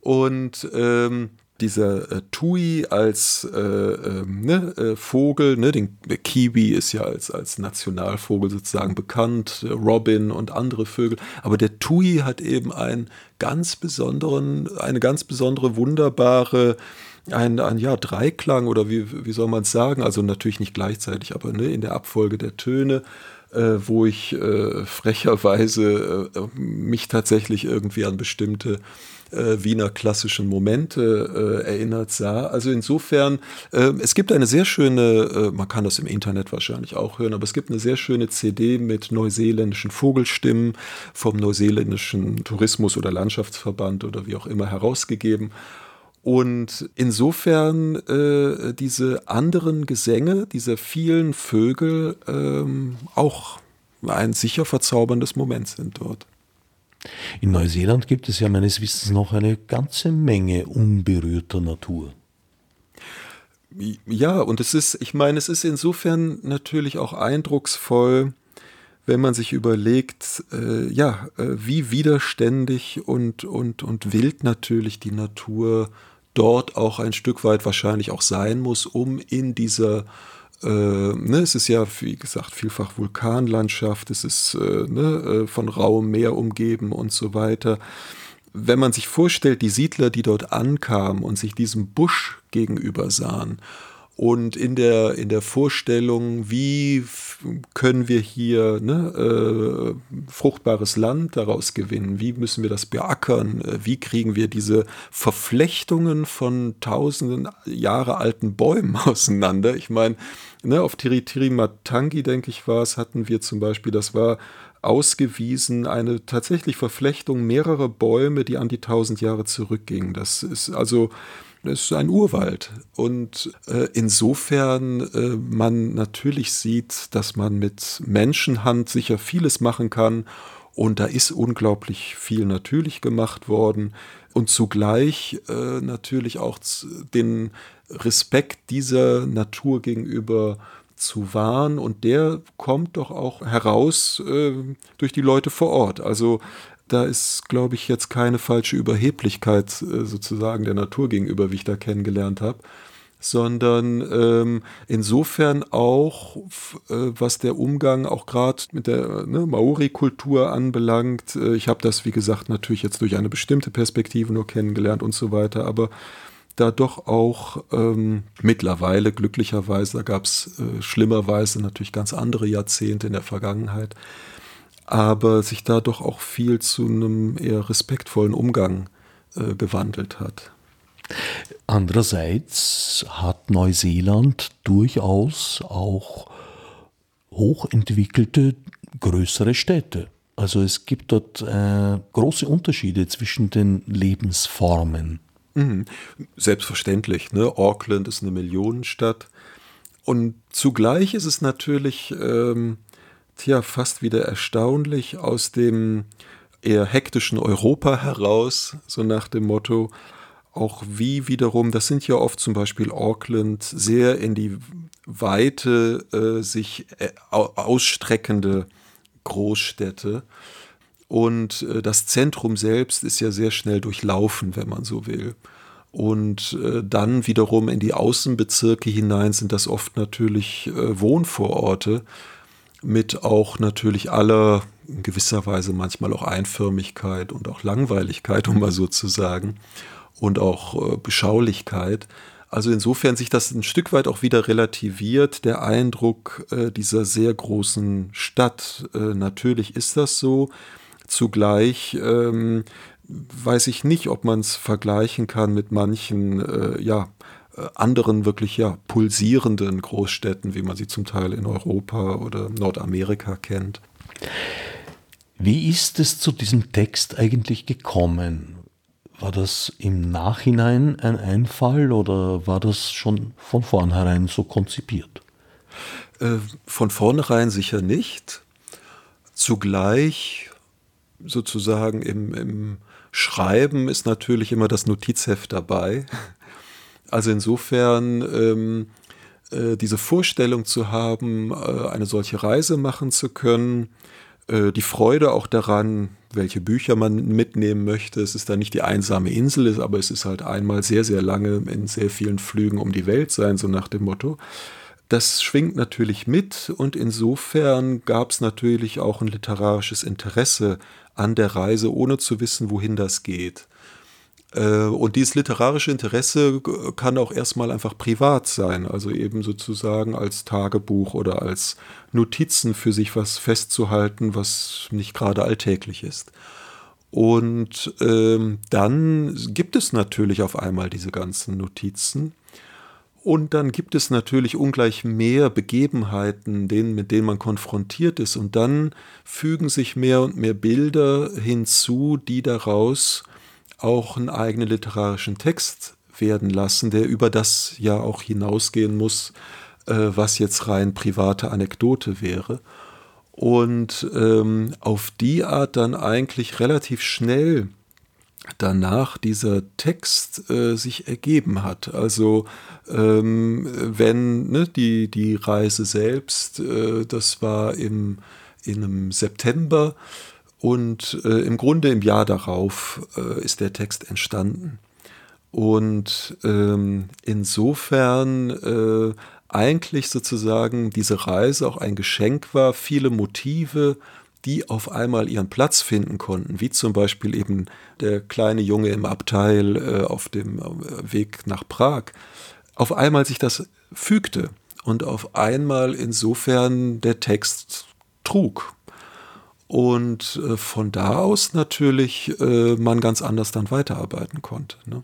Und ähm, dieser äh, Tui als äh, äh, ne, äh, Vogel, ne, den Kiwi ist ja als, als Nationalvogel sozusagen bekannt, Robin und andere Vögel, aber der Tui hat eben einen ganz besonderen, eine ganz besondere, wunderbare ein, ein ja, Dreiklang oder wie, wie soll man es sagen, also natürlich nicht gleichzeitig, aber ne, in der Abfolge der Töne, äh, wo ich äh, frecherweise äh, mich tatsächlich irgendwie an bestimmte äh, Wiener klassischen Momente äh, erinnert sah. Also insofern, äh, es gibt eine sehr schöne, man kann das im Internet wahrscheinlich auch hören, aber es gibt eine sehr schöne CD mit neuseeländischen Vogelstimmen vom neuseeländischen Tourismus- oder Landschaftsverband oder wie auch immer herausgegeben. Und insofern äh, diese anderen Gesänge dieser vielen Vögel ähm, auch ein sicher verzauberndes Moment sind dort. In Neuseeland gibt es ja meines Wissens noch eine ganze Menge unberührter Natur. Ja, und es ist, ich meine, es ist insofern natürlich auch eindrucksvoll, wenn man sich überlegt, äh, ja, äh, wie widerständig und, und, und wild natürlich die Natur ist dort auch ein Stück weit wahrscheinlich auch sein muss, um in dieser äh, ne, es ist ja, wie gesagt, vielfach Vulkanlandschaft, es ist äh, ne, äh, von rauem Meer umgeben und so weiter. Wenn man sich vorstellt, die Siedler, die dort ankamen und sich diesem Busch gegenüber sahen und in der, in der Vorstellung, wie können wir hier ne, äh, fruchtbares Land daraus gewinnen, wie müssen wir das beackern, äh, wie kriegen wir diese Verflechtungen von tausenden Jahre alten Bäumen auseinander. Ich meine, ne, auf Tiritiri Matangi, denke ich, war es, hatten wir zum Beispiel, das war ausgewiesen, eine tatsächlich Verflechtung mehrerer Bäume, die an die tausend Jahre zurückgingen. Das ist also es ist ein Urwald. Und äh, insofern äh, man natürlich sieht, dass man mit Menschenhand sicher vieles machen kann. Und da ist unglaublich viel natürlich gemacht worden. Und zugleich äh, natürlich auch den Respekt dieser Natur gegenüber zu wahren. Und der kommt doch auch heraus äh, durch die Leute vor Ort. Also da ist, glaube ich, jetzt keine falsche Überheblichkeit äh, sozusagen der Natur gegenüber, wie ich da kennengelernt habe, sondern ähm, insofern auch, äh, was der Umgang auch gerade mit der ne, Maori-Kultur anbelangt. Äh, ich habe das, wie gesagt, natürlich jetzt durch eine bestimmte Perspektive nur kennengelernt und so weiter, aber da doch auch ähm, mittlerweile, glücklicherweise, da gab es äh, schlimmerweise natürlich ganz andere Jahrzehnte in der Vergangenheit, aber sich da doch auch viel zu einem eher respektvollen Umgang äh, gewandelt hat. Andererseits hat Neuseeland durchaus auch hochentwickelte größere Städte. Also es gibt dort äh, große Unterschiede zwischen den Lebensformen. Mhm. Selbstverständlich. Ne? Auckland ist eine Millionenstadt. Und zugleich ist es natürlich ähm, tja, fast wieder erstaunlich aus dem eher hektischen Europa heraus, so nach dem Motto, auch wie wiederum, das sind ja oft zum Beispiel Auckland, sehr in die Weite äh, sich äh, ausstreckende Großstädte. Und äh, das Zentrum selbst ist ja sehr schnell durchlaufen, wenn man so will. Und äh, dann wiederum in die Außenbezirke hinein sind das oft natürlich äh, Wohnvororte mit auch natürlich aller in gewisser Weise manchmal auch Einförmigkeit und auch Langweiligkeit, um mal so zu sagen, und auch äh, Beschaulichkeit. Also insofern sich das ein Stück weit auch wieder relativiert, der Eindruck äh, dieser sehr großen Stadt. Äh, natürlich ist das so. Zugleich ähm, weiß ich nicht, ob man es vergleichen kann mit manchen, äh, ja, anderen wirklich ja pulsierenden Großstädten, wie man sie zum Teil in Europa oder Nordamerika kennt. Wie ist es zu diesem Text eigentlich gekommen? War das im Nachhinein ein Einfall oder war das schon von vornherein so konzipiert? Äh, von vornherein sicher nicht. Zugleich sozusagen im, im Schreiben ist natürlich immer das Notizheft dabei. Also insofern ähm, äh, diese Vorstellung zu haben, äh, eine solche Reise machen zu können, äh, die Freude auch daran, welche Bücher man mitnehmen möchte. Es ist da nicht die einsame Insel, aber es ist halt einmal sehr, sehr lange in sehr vielen Flügen um die Welt sein, so nach dem Motto. Das schwingt natürlich mit und insofern gab es natürlich auch ein literarisches Interesse an der Reise, ohne zu wissen, wohin das geht. Äh, und dieses literarische Interesse kann auch erstmal einfach privat sein, also eben sozusagen als Tagebuch oder als Notizen für sich was festzuhalten, was nicht gerade alltäglich ist. Und ähm, dann gibt es natürlich auf einmal diese ganzen Notizen. Und dann gibt es natürlich ungleich mehr Begebenheiten, denen, mit denen man konfrontiert ist. Und dann fügen sich mehr und mehr Bilder hinzu, die daraus auch einen eigenen literarischen Text werden lassen, der über das ja auch hinausgehen muss, äh, was jetzt rein private Anekdote wäre. Und ähm, auf die Art dann eigentlich relativ schnell danach dieser Text äh, sich ergeben hat. Also ähm, wenn ne, die, die Reise selbst, äh, das war im, in einem September, und äh, im Grunde im Jahr darauf äh, ist der Text entstanden. Und ähm, insofern äh, eigentlich sozusagen diese Reise auch ein Geschenk war, viele Motive, die auf einmal ihren Platz finden konnten, wie zum Beispiel eben der kleine Junge im Abteil äh, auf dem äh, Weg nach Prag, auf einmal sich das fügte und auf einmal insofern der Text trug und äh, von da aus natürlich äh, man ganz anders dann weiterarbeiten konnte. Ne?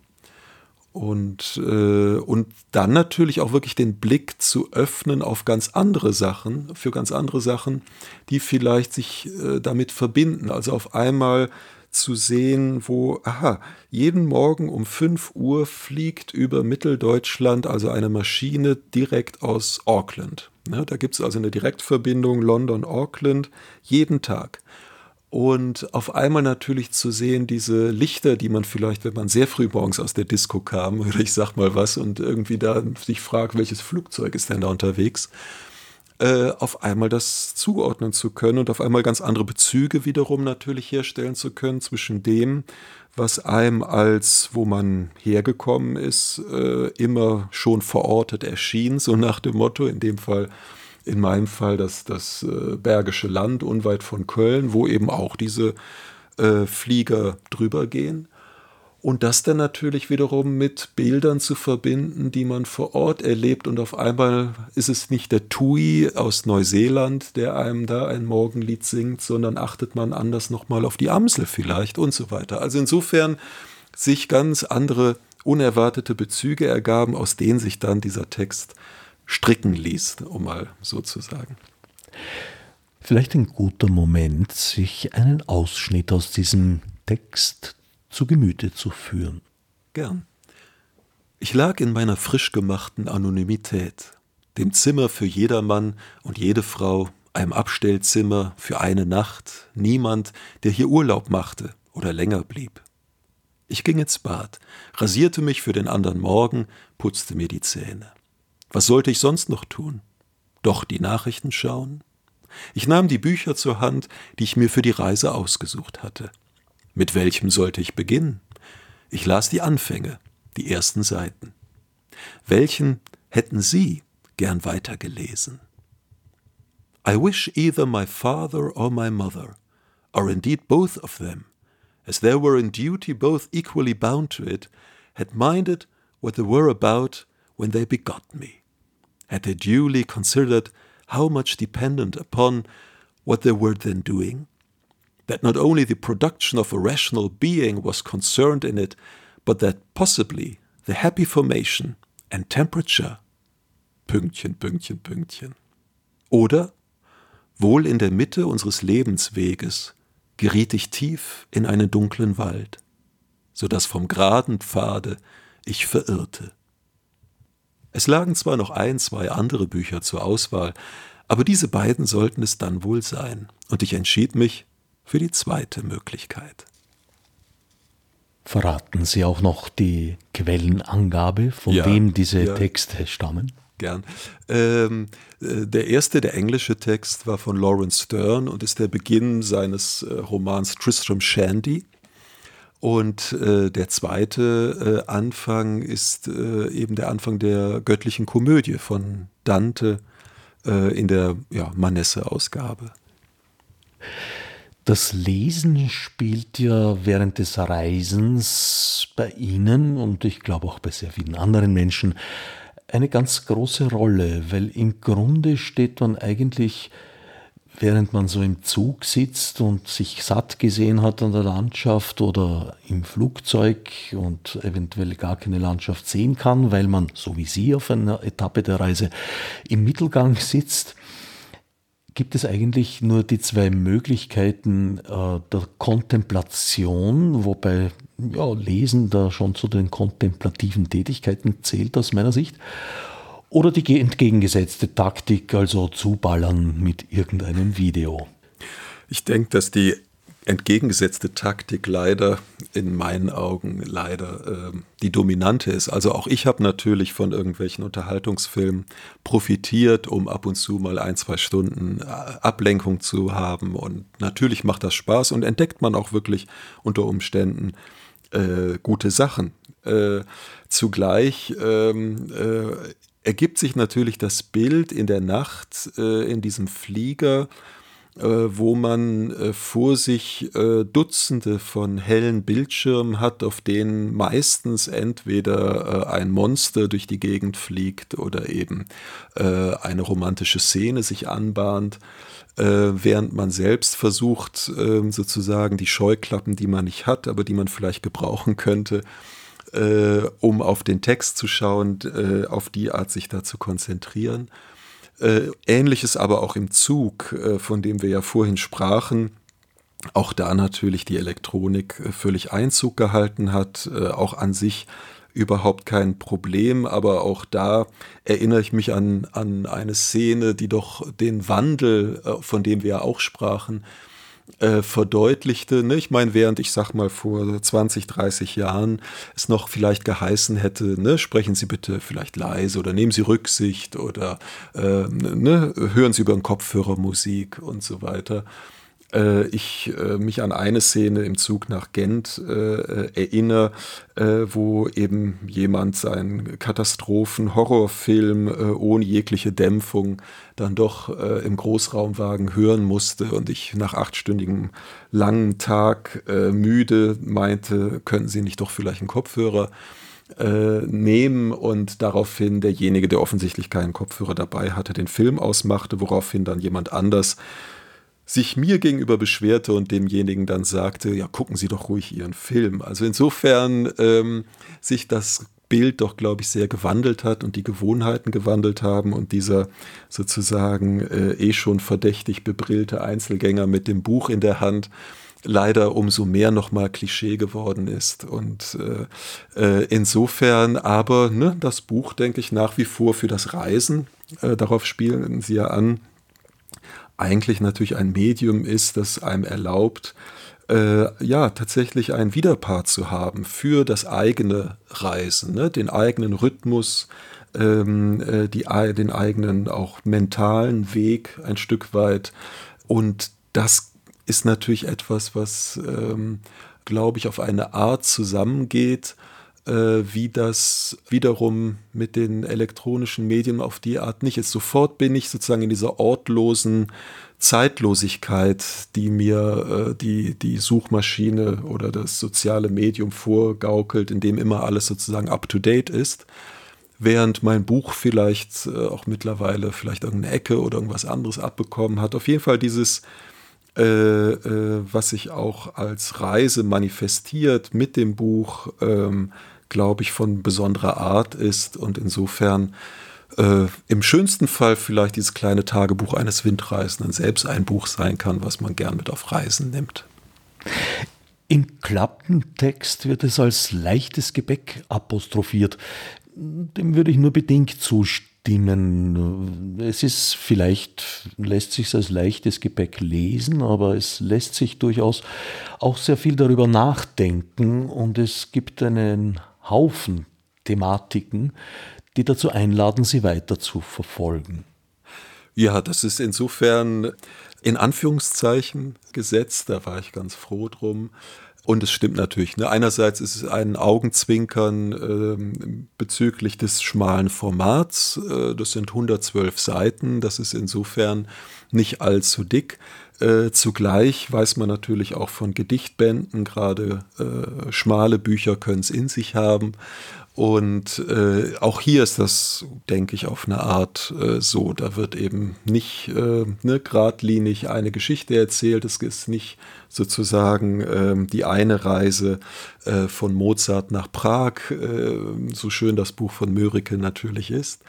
Und, äh, und dann natürlich auch wirklich den Blick zu öffnen auf ganz andere Sachen, für ganz andere Sachen, die vielleicht sich äh, damit verbinden. Also auf einmal zu sehen, wo, aha, jeden Morgen um 5 Uhr fliegt über Mitteldeutschland also eine Maschine direkt aus Auckland. Ne, da gibt es also eine Direktverbindung London-Auckland jeden Tag. Und auf einmal natürlich zu sehen, diese Lichter, die man vielleicht, wenn man sehr früh morgens aus der Disco kam, oder ich sag mal was, und irgendwie da sich fragt, welches Flugzeug ist denn da unterwegs, äh, auf einmal das zuordnen zu können und auf einmal ganz andere Bezüge wiederum natürlich herstellen zu können zwischen dem, was einem als, wo man hergekommen ist, äh, immer schon verortet erschien, so nach dem Motto, in dem Fall, in meinem Fall das, das äh, Bergische Land unweit von Köln, wo eben auch diese äh, Flieger drüber gehen. Und das dann natürlich wiederum mit Bildern zu verbinden, die man vor Ort erlebt. Und auf einmal ist es nicht der Tui aus Neuseeland, der einem da ein Morgenlied singt, sondern achtet man anders nochmal auf die Amsel vielleicht und so weiter. Also insofern sich ganz andere unerwartete Bezüge ergaben, aus denen sich dann dieser Text stricken ließ, um mal so zu sagen. Vielleicht ein guter Moment, sich einen Ausschnitt aus diesem Text zu Gemüte zu führen. Gern. Ich lag in meiner frisch gemachten Anonymität, dem Zimmer für jedermann und jede Frau, einem Abstellzimmer für eine Nacht, niemand, der hier Urlaub machte oder länger blieb. Ich ging ins Bad, rasierte mich für den anderen Morgen, putzte mir die Zähne. Was sollte ich sonst noch tun? Doch die Nachrichten schauen? Ich nahm die Bücher zur Hand, die ich mir für die Reise ausgesucht hatte. Mit welchem sollte ich beginnen? Ich las die Anfänge, die ersten Seiten. Welchen hätten Sie gern weitergelesen? I wish either my father or my mother, or indeed both of them, as they were in duty both equally bound to it, had minded what they were about when they begot me, had they duly considered how much dependent upon what they were then doing, that not only the production of a rational being was concerned in it, but that possibly the happy formation and temperature Pünktchen, Pünktchen, Pünktchen. Oder wohl in der Mitte unseres Lebensweges geriet ich tief in einen dunklen Wald, so dass vom geraden Pfade ich verirrte. Es lagen zwar noch ein, zwei andere Bücher zur Auswahl, aber diese beiden sollten es dann wohl sein, und ich entschied mich für die zweite Möglichkeit. Verraten Sie auch noch die Quellenangabe, von ja, wem diese ja. Texte stammen? Gern. Ähm, äh, der erste, der englische Text, war von Lawrence Stern und ist der Beginn seines äh, Romans Tristram Shandy. Und äh, der zweite äh, Anfang ist äh, eben der Anfang der göttlichen Komödie von Dante äh, in der ja, Manesse-Ausgabe. Das Lesen spielt ja während des Reisens bei Ihnen und ich glaube auch bei sehr vielen anderen Menschen eine ganz große Rolle, weil im Grunde steht man eigentlich während man so im Zug sitzt und sich satt gesehen hat an der Landschaft oder im Flugzeug und eventuell gar keine Landschaft sehen kann, weil man, so wie Sie auf einer Etappe der Reise, im Mittelgang sitzt, gibt es eigentlich nur die zwei Möglichkeiten äh, der Kontemplation, wobei ja, Lesen da schon zu den kontemplativen Tätigkeiten zählt aus meiner Sicht. Oder die entgegengesetzte Taktik, also zuballern mit irgendeinem Video. Ich denke, dass die entgegengesetzte Taktik leider in meinen Augen leider äh, die dominante ist. Also auch ich habe natürlich von irgendwelchen Unterhaltungsfilmen profitiert, um ab und zu mal ein, zwei Stunden äh, Ablenkung zu haben. Und natürlich macht das Spaß und entdeckt man auch wirklich unter Umständen äh, gute Sachen. Äh, zugleich ähm, äh, ergibt sich natürlich das Bild in der Nacht äh, in diesem Flieger, wo man äh, vor sich äh, Dutzende von hellen Bildschirmen hat, auf denen meistens entweder äh, ein Monster durch die Gegend fliegt oder eben äh, eine romantische Szene sich anbahnt während man selbst versucht, ähm, sozusagen die Scheuklappen, die man nicht hat, aber die man vielleicht gebrauchen könnte, äh, um auf den Text zu schauen, äh, auf die Art sich da zu konzentrieren. Äh, Ähnliches aber auch im Zug, äh, von dem wir ja vorhin sprachen. Auch da natürlich die Elektronik äh, völlig Einzug gehalten hat, auch an sich überhaupt kein Problem, aber auch da erinnere ich mich an, an eine Szene, die doch den Wandel, von dem wir ja auch sprachen, äh, verdeutlichte. Ne? Ich meine, während ich sag mal vor 20, 30 Jahren es noch vielleicht geheißen hätte, ne, sprechen Sie bitte vielleicht leise oder nehmen Sie Rücksicht oder äh, ne, hören Sie über den Kopfhörer Musik und so weiter ich äh, mich an eine Szene im Zug nach Gent äh, erinnere, äh, wo eben jemand seinen Katastrophen-Horrorfilm äh, ohne jegliche Dämpfung dann doch äh, im Großraumwagen hören musste und ich nach achtstündigem langen Tag müde meinte, könnten Sie nicht doch vielleicht einen Kopfhörer nehmen? Und daraufhin derjenige, der offensichtlich keinen Kopfhörer dabei hatte, den Film ausmachte, woraufhin dann jemand anders sich mir gegenüber beschwerte und demjenigen dann sagte, ja, gucken Sie doch ruhig Ihren Film. Also insofern ähm, sich das Bild doch, glaube ich, sehr gewandelt hat und die Gewohnheiten gewandelt haben und dieser sozusagen äh, eh schon verdächtig bebrillte Einzelgänger mit dem Buch in der Hand leider umso mehr nochmal Klischee geworden ist. Und äh, äh, insofern aber ne, das Buch, denke ich, nach wie vor für das Reisen, äh, darauf spielen Sie ja an, eigentlich natürlich ein Medium ist, das einem erlaubt, äh, ja, tatsächlich einen Widerpart zu haben für das eigene Reisen, ne? den eigenen Rhythmus, ähm, äh, die, den eigenen auch mentalen Weg ein Stück weit. Und das ist natürlich etwas, was, ähm, glaube ich, auf eine Art zusammengeht, wie das wiederum mit den elektronischen Medien auf die Art nicht ist. Sofort bin ich sozusagen in dieser ortlosen Zeitlosigkeit, die mir äh, die, die Suchmaschine oder das soziale Medium vorgaukelt, in dem immer alles sozusagen up-to-date ist. Während mein Buch vielleicht äh, auch mittlerweile vielleicht irgendeine Ecke oder irgendwas anderes abbekommen hat. Auf jeden Fall dieses äh, äh, was sich auch als Reise manifestiert mit dem Buch, ähm, glaube ich, von besonderer Art ist und insofern äh, im schönsten Fall vielleicht dieses kleine Tagebuch eines Windreisenden selbst ein Buch sein kann, was man gern mit auf Reisen nimmt. Im Klappentext wird es als leichtes Gebäck apostrophiert. Dem würde ich nur bedingt zustimmen. Es ist vielleicht, lässt sich als leichtes Gebäck lesen, aber es lässt sich durchaus auch sehr viel darüber nachdenken und es gibt einen Haufen Thematiken, die dazu einladen, sie weiter zu verfolgen. Ja, das ist insofern in Anführungszeichen gesetzt, da war ich ganz froh drum. Und es stimmt natürlich. Ne? Einerseits ist es ein Augenzwinkern äh, bezüglich des schmalen Formats. Äh, das sind 112 Seiten. Das ist insofern nicht allzu dick. Äh, zugleich weiß man natürlich auch von Gedichtbänden, gerade äh, schmale Bücher können es in sich haben. Und äh, auch hier ist das, denke ich, auf eine Art äh, so. Da wird eben nicht äh, ne, geradlinig eine Geschichte erzählt. Es ist nicht sozusagen ähm, die eine Reise äh, von Mozart nach Prag, äh, so schön das Buch von Mörike natürlich ist.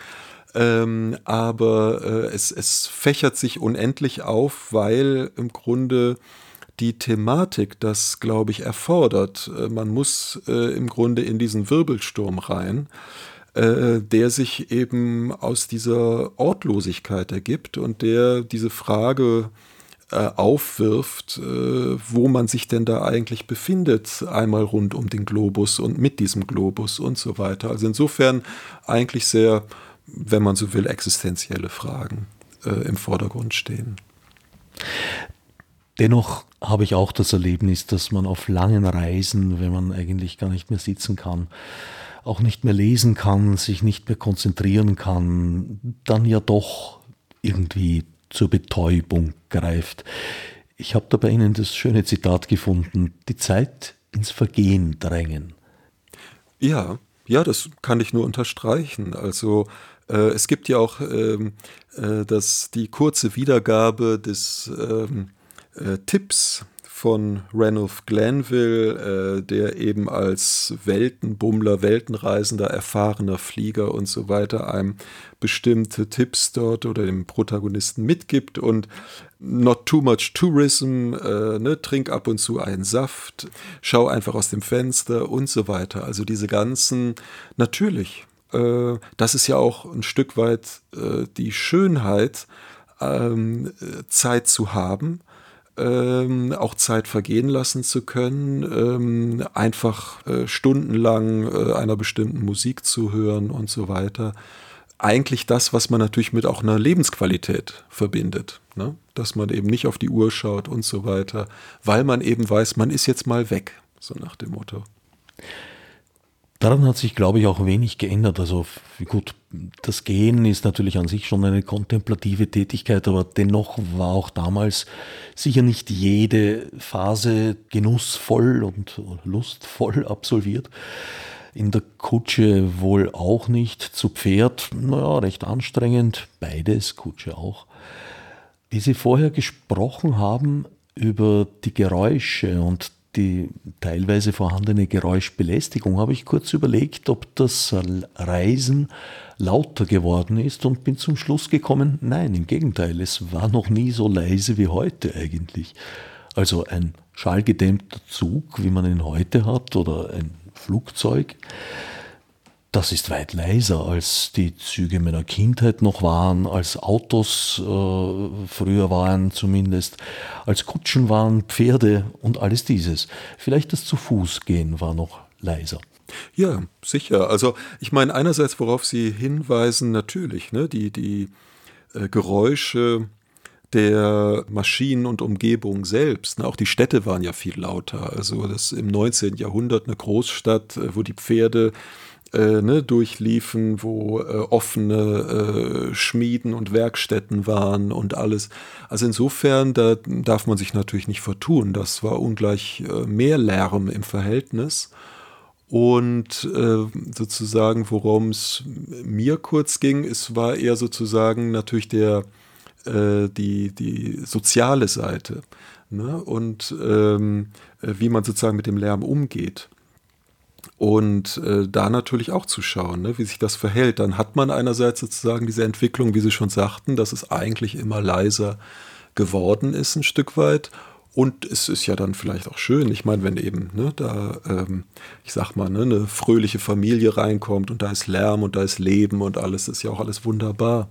Ähm, aber äh, es, es fächert sich unendlich auf, weil im Grunde die Thematik das, glaube ich, erfordert. Äh, man muss äh, im Grunde in diesen Wirbelsturm rein, äh, der sich eben aus dieser Ortlosigkeit ergibt und der diese Frage äh, aufwirft, äh, wo man sich denn da eigentlich befindet, einmal rund um den Globus und mit diesem Globus und so weiter. Also insofern eigentlich sehr, wenn man so will, existenzielle Fragen äh, im Vordergrund stehen. Dennoch habe ich auch das Erlebnis, dass man auf langen Reisen, wenn man eigentlich gar nicht mehr sitzen kann, auch nicht mehr lesen kann, sich nicht mehr konzentrieren kann, dann ja doch irgendwie zur Betäubung greift. Ich habe da bei Ihnen das schöne Zitat gefunden, die Zeit ins Vergehen drängen. Ja, ja, das kann ich nur unterstreichen. Also äh, es gibt ja auch ähm, äh, das, die kurze Wiedergabe des ähm, äh, Tipps von Ranulph Glanville, äh, der eben als Weltenbummler, Weltenreisender, erfahrener Flieger und so weiter einem bestimmte Tipps dort oder dem Protagonisten mitgibt und not too much tourism, äh, ne, trink ab und zu einen Saft, schau einfach aus dem Fenster und so weiter. Also diese ganzen, natürlich, äh, das ist ja auch ein Stück weit äh, die Schönheit, ähm, Zeit zu haben ähm, auch Zeit vergehen lassen zu können, ähm, einfach äh, stundenlang äh, einer bestimmten Musik zu hören und so weiter. Eigentlich das, was man natürlich mit auch einer Lebensqualität verbindet. Ne? Dass man eben nicht auf die Uhr schaut und so weiter, weil man eben weiß, man ist jetzt mal weg, so nach dem Motto. Daran hat sich, glaube ich, auch wenig geändert. Also gut, das Gehen ist natürlich an sich schon eine kontemplative Tätigkeit, aber dennoch war auch damals sicher nicht jede Phase genussvoll und lustvoll absolviert. In der Kutsche wohl auch nicht. Zu Pferd, naja, recht anstrengend. Beides, Kutsche auch. Wie Sie vorher gesprochen haben über die Geräusche und die teilweise vorhandene Geräuschbelästigung habe ich kurz überlegt, ob das Reisen lauter geworden ist und bin zum Schluss gekommen, nein, im Gegenteil, es war noch nie so leise wie heute eigentlich. Also ein schallgedämmter Zug, wie man ihn heute hat, oder ein Flugzeug, das ist weit leiser, als die Züge meiner Kindheit noch waren, als Autos äh, früher waren zumindest, als Kutschen waren, Pferde und alles dieses. Vielleicht das zu Fuß gehen war noch leiser. Ja, sicher. Also ich meine einerseits, worauf Sie hinweisen, natürlich, ne, die, die äh, Geräusche der Maschinen und Umgebung selbst. Ne, auch die Städte waren ja viel lauter. Also das im 19. Jahrhundert eine Großstadt, äh, wo die Pferde äh, ne, durchliefen, wo äh, offene äh, Schmieden und Werkstätten waren und alles. Also insofern, da darf man sich natürlich nicht vertun. Das war ungleich äh, mehr Lärm im Verhältnis. Und äh, sozusagen, worum es mir kurz ging, es war eher sozusagen natürlich der, äh, die, die soziale Seite ne? und ähm, wie man sozusagen mit dem Lärm umgeht. Und äh, da natürlich auch zu schauen, ne, wie sich das verhält. Dann hat man einerseits sozusagen diese Entwicklung, wie Sie schon sagten, dass es eigentlich immer leiser geworden ist, ein Stück weit. Und es ist ja dann vielleicht auch schön, ich meine, wenn eben ne, da, ähm, ich sag mal, ne, eine fröhliche Familie reinkommt und da ist Lärm und da ist Leben und alles, ist ja auch alles wunderbar.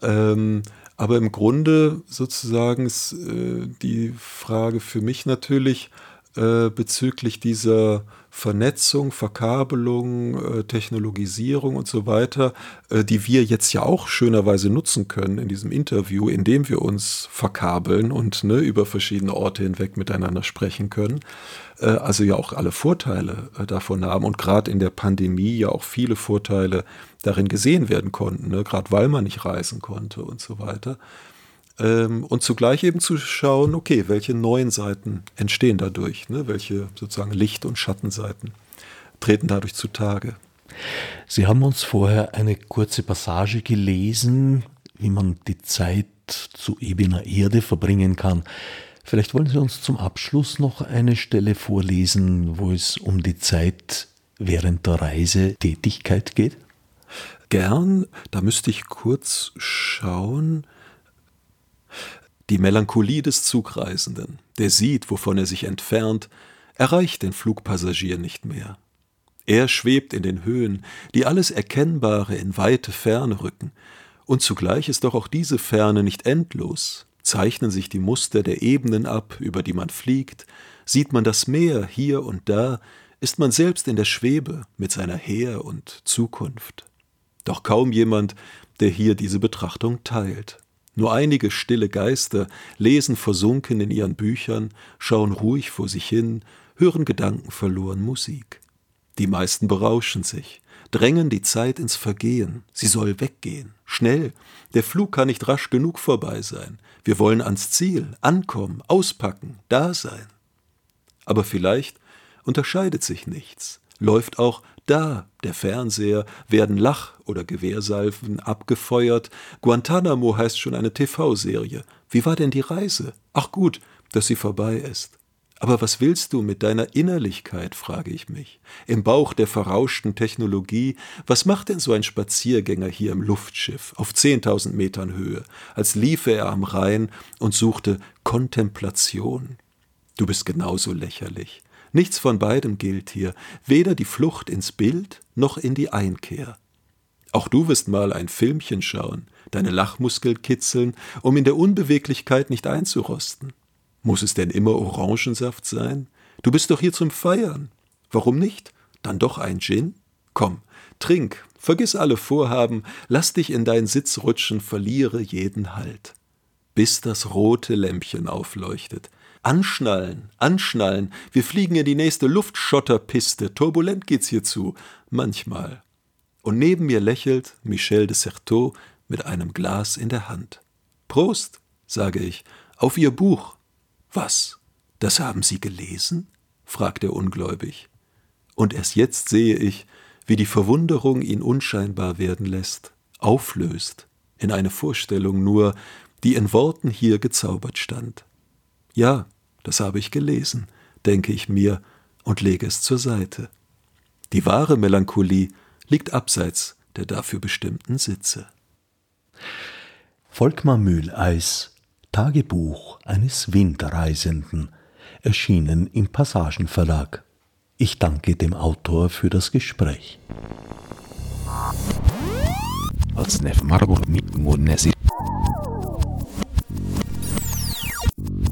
Ähm, aber im Grunde sozusagen ist äh, die Frage für mich natürlich äh, bezüglich dieser Vernetzung, Verkabelung, äh, Technologisierung und so weiter, äh, die wir jetzt ja auch schönerweise nutzen können in diesem Interview, indem wir uns verkabeln und ne, über verschiedene Orte hinweg miteinander sprechen können. Äh, also ja auch alle Vorteile davon haben und gerade in der Pandemie ja auch viele Vorteile darin gesehen werden konnten, ne, gerade weil man nicht reisen konnte und so weiter. Ähm, und zugleich eben zu schauen, okay, welche neuen Seiten entstehen dadurch, ne? welche sozusagen Licht- und Schattenseiten treten dadurch zutage. Sie haben uns vorher eine kurze Passage gelesen, wie man die Zeit zu ebener Erde verbringen kann. Vielleicht wollen Sie uns zum Abschluss noch eine Stelle vorlesen, wo es um die Zeit während der Reisetätigkeit geht? Gern, da müsste ich kurz schauen. Die Melancholie des Zugreisenden, der sieht, wovon er sich entfernt, erreicht den Flugpassagier nicht mehr. Er schwebt in den Höhen, die alles Erkennbare in weite Ferne rücken, und zugleich ist doch auch diese Ferne nicht endlos. Zeichnen sich die Muster der Ebenen ab, über die man fliegt, sieht man das Meer hier und da, ist man selbst in der Schwebe mit seiner Her und Zukunft. Doch kaum jemand, der hier diese Betrachtung teilt. Nur einige stille Geister lesen versunken in ihren Büchern, schauen ruhig vor sich hin, hören gedankenverloren Musik. Die meisten berauschen sich, drängen die Zeit ins Vergehen, sie soll weggehen, schnell, der Flug kann nicht rasch genug vorbei sein, wir wollen ans Ziel, ankommen, auspacken, da sein. Aber vielleicht unterscheidet sich nichts, läuft auch da, der Fernseher, werden Lach- oder Gewehrsalven abgefeuert. Guantanamo heißt schon eine TV-Serie. Wie war denn die Reise? Ach gut, dass sie vorbei ist. Aber was willst du mit deiner Innerlichkeit, frage ich mich. Im Bauch der verrauschten Technologie, was macht denn so ein Spaziergänger hier im Luftschiff auf 10.000 Metern Höhe, als liefe er am Rhein und suchte Kontemplation? Du bist genauso lächerlich. Nichts von beidem gilt hier, weder die Flucht ins Bild noch in die Einkehr. Auch du wirst mal ein Filmchen schauen, deine Lachmuskel kitzeln, um in der Unbeweglichkeit nicht einzurosten. Muss es denn immer Orangensaft sein? Du bist doch hier zum Feiern. Warum nicht? Dann doch ein Gin? Komm, trink, vergiss alle Vorhaben, lass dich in deinen Sitz rutschen, verliere jeden Halt. Bis das rote Lämpchen aufleuchtet, Anschnallen, anschnallen. Wir fliegen in die nächste Luftschotterpiste. Turbulent geht's hier zu. Manchmal. Und neben mir lächelt Michel de Certeau mit einem Glas in der Hand. Prost, sage ich, auf Ihr Buch. Was? Das haben Sie gelesen? fragt er ungläubig. Und erst jetzt sehe ich, wie die Verwunderung ihn unscheinbar werden lässt, auflöst, in eine Vorstellung nur, die in Worten hier gezaubert stand. Ja, das habe ich gelesen, denke ich mir und lege es zur Seite. Die wahre Melancholie liegt abseits der dafür bestimmten Sitze. Volkmar Mühleis Tagebuch eines Winterreisenden erschienen im Passagenverlag. Ich danke dem Autor für das Gespräch